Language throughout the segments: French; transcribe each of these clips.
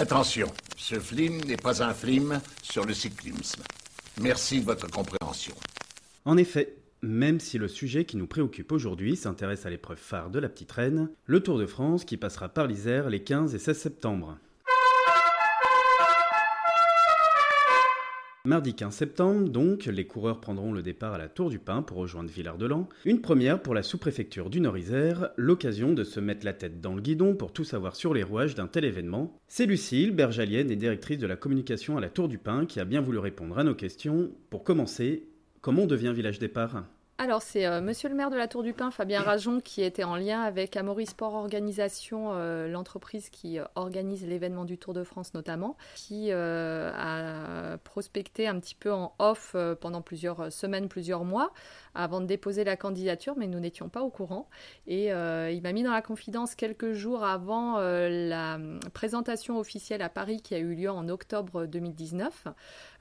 Attention, ce film n'est pas un film sur le cyclisme. Merci de votre compréhension. En effet, même si le sujet qui nous préoccupe aujourd'hui s'intéresse à l'épreuve phare de la petite reine, le Tour de France qui passera par l'Isère les 15 et 16 septembre. Mardi 15 septembre, donc, les coureurs prendront le départ à la Tour du Pin pour rejoindre Villard-de-Lans. Une première pour la sous-préfecture du Nord-Isère, l'occasion de se mettre la tête dans le guidon pour tout savoir sur les rouages d'un tel événement. C'est Lucille, bergalienne et directrice de la communication à la Tour du Pin, qui a bien voulu répondre à nos questions. Pour commencer, Comment devient Village Départ? Alors, c'est euh, monsieur le maire de la Tour du Pin, Fabien Rajon, qui était en lien avec Amaury Sport Organisation, euh, l'entreprise qui euh, organise l'événement du Tour de France notamment, qui a prospecté un petit peu en off pendant plusieurs semaines, plusieurs mois, avant de déposer la candidature, mais nous n'étions pas au courant. Et il m'a mis dans la confidence quelques jours avant la présentation officielle à Paris qui a eu lieu en octobre 2019.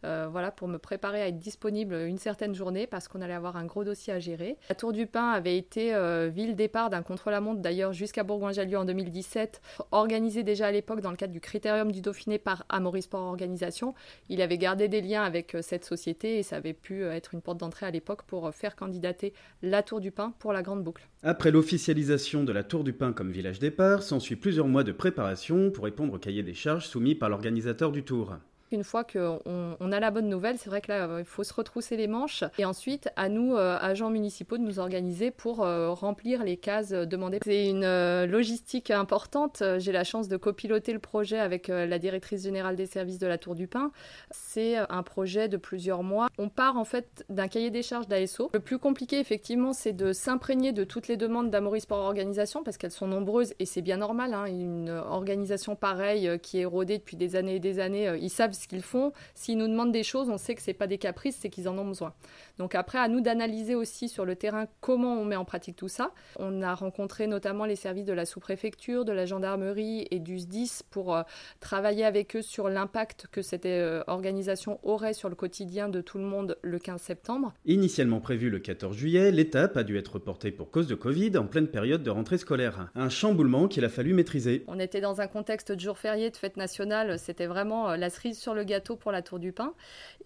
voilà, pour me préparer à être disponible une certaine journée parce qu'on allait avoir un gros dossier à gérer. La Tour du Pin avait été euh, ville départ d'un contre-la-montre d'ailleurs jusqu'à Bourgoin-Jallieu en 2017, organisé déjà à l'époque dans le cadre du Critérium du Dauphiné par Amaury Sport Organisation. Il avait gardé des liens avec euh, cette société et ça avait pu euh, être une porte d'entrée à l'époque pour faire candidater la Tour du Pin pour la Grande Boucle. Après l'officialisation de la Tour du Pin comme village départ, s'ensuit plusieurs mois de préparation pour répondre au cahier des charges soumis par l'organisateur du Tour. Une fois qu'on on a la bonne nouvelle, c'est vrai que là, il faut se retrousser les manches. Et ensuite, à nous, euh, agents municipaux, de nous organiser pour euh, remplir les cases demandées. C'est une euh, logistique importante. J'ai la chance de copiloter le projet avec la directrice générale des services de la Tour du Pin. C'est un projet de plusieurs mois. On part en fait d'un cahier des charges d'ASO. Le plus compliqué, effectivement, c'est de s'imprégner de toutes les demandes d'Amoris Sport Organisation parce qu'elles sont nombreuses et c'est bien normal. Hein. Une organisation pareille qui est rodée depuis des années et des années, ils savent ce qu'ils font. S'ils nous demandent des choses, on sait que ce n'est pas des caprices, c'est qu'ils en ont besoin. Donc après, à nous d'analyser aussi sur le terrain comment on met en pratique tout ça. On a rencontré notamment les services de la sous-préfecture, de la gendarmerie et du SDIS pour euh, travailler avec eux sur l'impact que cette euh, organisation aurait sur le quotidien de tout le monde le 15 septembre. Initialement prévu le 14 juillet, l'étape a dû être reportée pour cause de Covid en pleine période de rentrée scolaire. Un chamboulement qu'il a fallu maîtriser. On était dans un contexte de jour férié, de fête nationale, c'était vraiment euh, la cerise sur le gâteau pour la Tour du Pain.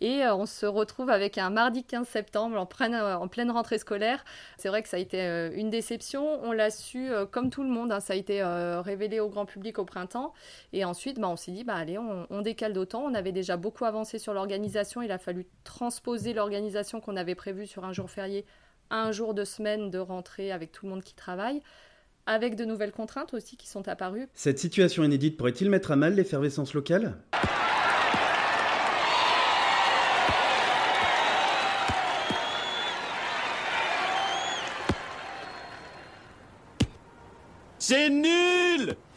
Et on se retrouve avec un mardi 15 septembre en pleine, en pleine rentrée scolaire. C'est vrai que ça a été euh, une déception. On l'a su euh, comme tout le monde. Hein. ça a été euh, révélé au grand public au printemps. Et ensuite, bah, on s'est dit, bah, allez, on, décale d'autant. On avait déjà beaucoup avancé sur l'organisation. Il a fallu transposer l'organisation qu'on avait prévue sur un jour férié un jour de semaine de rentrée avec tout le monde qui travaille avec de nouvelles contraintes aussi qui sont apparues. Cette situation inédite pourrait-il mettre à mal l'effervescence locale? C'est nul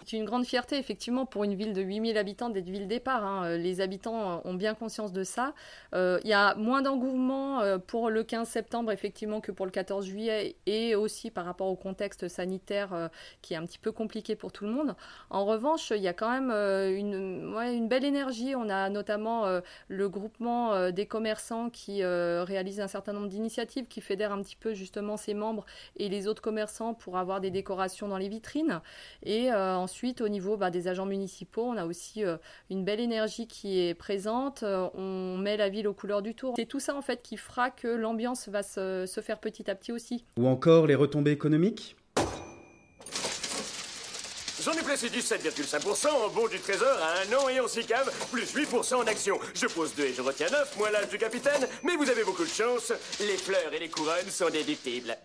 c'est une grande fierté, effectivement, pour une ville de 8000 habitants d'être ville départ. Hein. Euh, les habitants ont bien conscience de ça. Euh, il y a moins d'engouement euh, pour le 15 septembre, effectivement, que pour le 14 juillet, et aussi par rapport au contexte sanitaire qui est un petit peu compliqué pour tout le monde. En revanche, il y a quand même une, une belle énergie. On a notamment le groupement des commerçants qui réalise un certain nombre d'initiatives, qui fédère un petit peu justement ses membres et les autres commerçants pour avoir des décorations dans les vitrines. Et ensuite, Ensuite, au niveau bah, des agents municipaux, on a aussi euh, une belle énergie qui est présente. Euh, on met la ville aux couleurs du tour. C'est tout ça en fait qui fera que l'ambiance va se, faire petit à petit aussi. Ou encore les retombées économiques? J'en ai placé 17,5% en bon du trésor à un an et en six caves, plus 8% en actions. Je pose 2 et je retiens 9, moi l'âge du capitaine, mais vous avez beaucoup de chance. Les fleurs et les couronnes sont déductibles.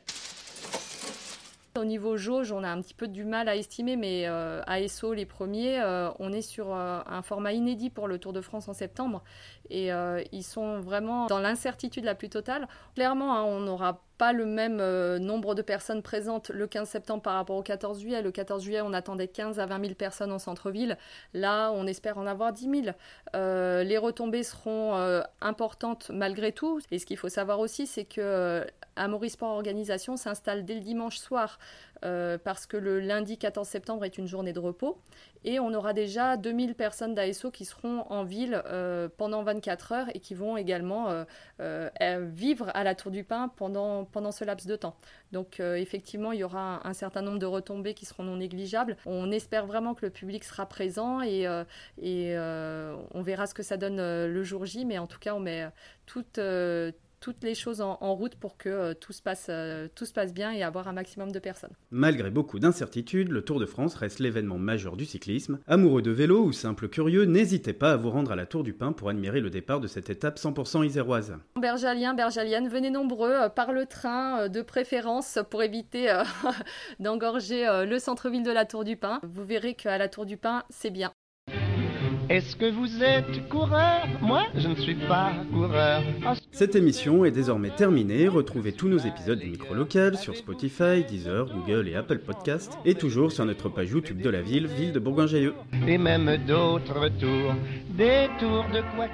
Au niveau jauge, on a un petit peu du mal à estimer, mais euh, ASO, les premiers, euh, on est sur euh, un format inédit pour le Tour de France en septembre. Et ils sont vraiment dans l'incertitude la plus totale. Clairement, hein, on n'aura pas le même nombre de personnes présentes le 15 septembre par rapport au 14 juillet. Le 14 juillet, on attendait 15 à 20 000 personnes en centre-ville. Là, on espère en avoir 10 000. les retombées seront importantes malgré tout. Et ce qu'il faut savoir aussi, c'est que Amaury Sport Organisation s'installe dès le dimanche soir euh, parce que le lundi 14 septembre est une journée de repos. Et on aura déjà 2000 personnes d'ASO qui seront en ville euh, pendant 24 heures et qui vont également euh, vivre à la Tour du Pin pendant, ce laps de temps. Donc effectivement, il y aura un, certain nombre de retombées qui seront non négligeables. On espère vraiment que le public sera présent et, et on verra ce que ça donne le jour J. Mais en tout cas, on met toute toutes les choses en, route pour que euh, tout, se passe, euh, tout se passe bien et avoir un maximum de personnes. Malgré beaucoup d'incertitudes, le Tour de France reste l'événement majeur du cyclisme. Amoureux de vélo ou simple curieux, n'hésitez pas à vous rendre à la Tour du Pin pour admirer le départ de cette étape 100% iséroise. Bergaliens, Bergaliennes, venez nombreux euh, par le train de préférence pour éviter d'engorger le centre-ville de la Tour du Pin. Vous verrez qu'à la Tour du Pin, c'est bien. Est-ce que vous êtes coureur Moi, je ne suis pas coureur. Ah, Cette émission est désormais terminée. Retrouvez tous nos épisodes du micro local sur Spotify, Deezer, Google et Apple Podcasts et toujours sur notre page YouTube de la ville, ville de Bourgoin-Jallieu. Et même d'autres tours, des tours de quoi